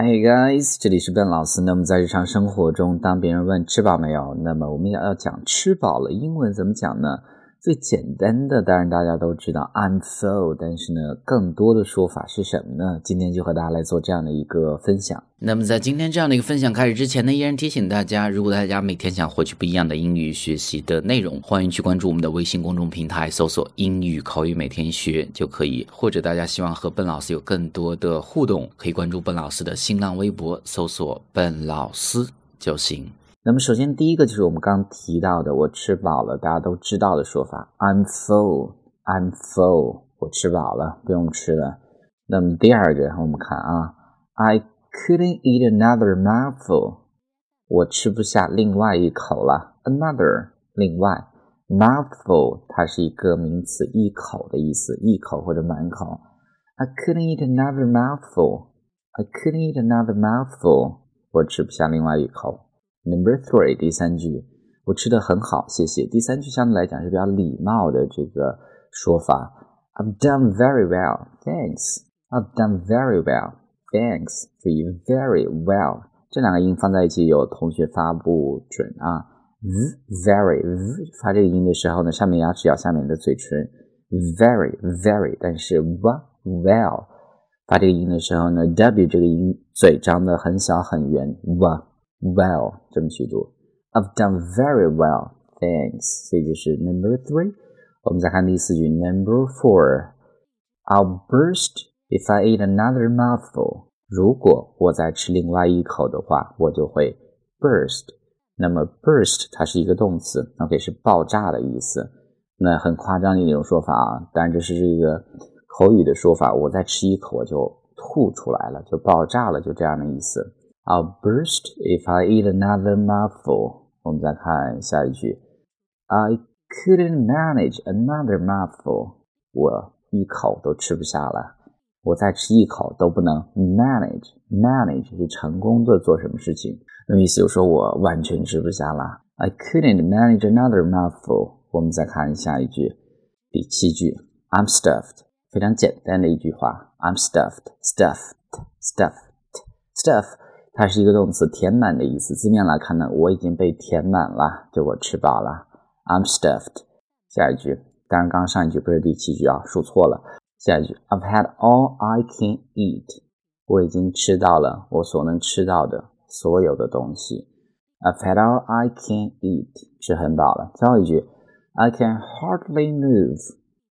Hey guys，这里是笨老师。那么在日常生活中，当别人问吃饱没有，那么我们也要讲吃饱了。英文怎么讲呢？最简单的，当然大家都知道，I'm so。但是呢，更多的说法是什么呢？今天就和大家来做这样的一个分享。那么在今天这样的一个分享开始之前呢，依然提醒大家，如果大家每天想获取不一样的英语学习的内容，欢迎去关注我们的微信公众平台，搜索“英语口语每天学”就可以。或者大家希望和笨老师有更多的互动，可以关注笨老师的新浪微博，搜索“笨老师”就行。那么，首先第一个就是我们刚提到的，我吃饱了，大家都知道的说法，I'm full，I'm full，我吃饱了，不用吃了。那么第二个，我们看啊，I couldn't eat another mouthful，我吃不下另外一口了，another，另外，mouthful 它是一个名词，一口的意思，一口或者满口。I couldn't eat another mouthful，I couldn't eat another mouthful，我吃不下另外一口。Number three，第三句，我吃的很好，谢谢。第三句相对来讲是比较礼貌的这个说法。I've done very well, thanks. I've done very well, thanks. 注意 very well 这两个音放在一起，有同学发不准啊。very 发这个音的时候呢，上面牙齿咬下面的嘴唇。very very，但是 well 发这个音的时候呢，w 这个音嘴张的很小很圆。well well 这么去读，I've done very well, thanks。所以就是 number three。我们再看第四句，number four。I'll burst if I eat another mouthful。如果我再吃另外一口的话，我就会 burst。那么 burst 它是一个动词，OK 是爆炸的意思。那很夸张的一种说法啊，当然这是这个口语的说法。我再吃一口我就吐出来了，就爆炸了，就这样的意思。I'll burst if I eat another mouthful。我们再看下一句，I couldn't manage another mouthful。我一口都吃不下了，我再吃一口都不能 manage。manage 是成功的做什么事情，那么意思就是说我完全吃不下了。I couldn't manage another mouthful。我们再看下一句，第七句，I'm stuffed。非常简单的一句话，I'm stuffed，stuffed，stuffed，stuff。 它是一个动词，填满的意思。字面来看呢，我已经被填满了，就我吃饱了。I'm stuffed。下一句，当然刚刚上一句不是第七句啊，数错了。下一句，I've had all I can eat。我已经吃到了我所能吃到的所有的东西。I've had all I can eat，吃很饱了。最后一句，I can hardly move，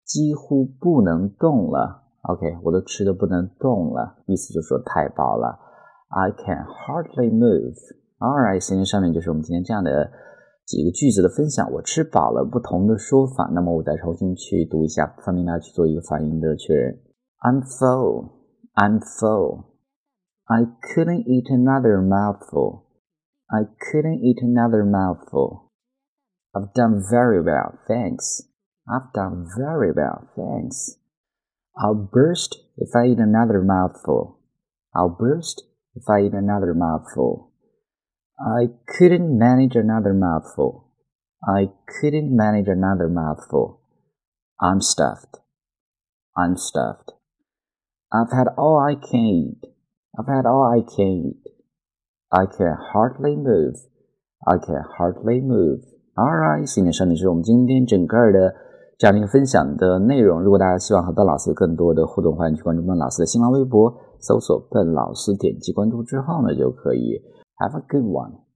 几乎不能动了。OK，我都吃的不能动了，意思就是说太饱了。I can hardly move. Alright，现在上面就是我们今天这样的几个句子的分享。我吃饱了，不同的说法。那么我再重新去读一下，方便大家去做一个发音的确认。I'm full. I'm full. I couldn't eat another mouthful. I couldn't eat another mouthful. I've done very well, thanks. I've done very well, thanks. I'll burst if I eat another mouthful. I'll burst if I eat another mouthful. I couldn't manage another mouthful. I couldn't manage another mouthful. I'm stuffed. I'm stuffed. I've had all I can eat. I've had all I can eat. I can hardly move. I can hardly move. Alright，今天上面是我们今天整个的这样的一个分享的内容。如果大家希望和邓老师有更多的互动，欢迎去关注邓老师的新浪微博。 搜索“笨老师”，点击关注之后呢，就可以 have a good one。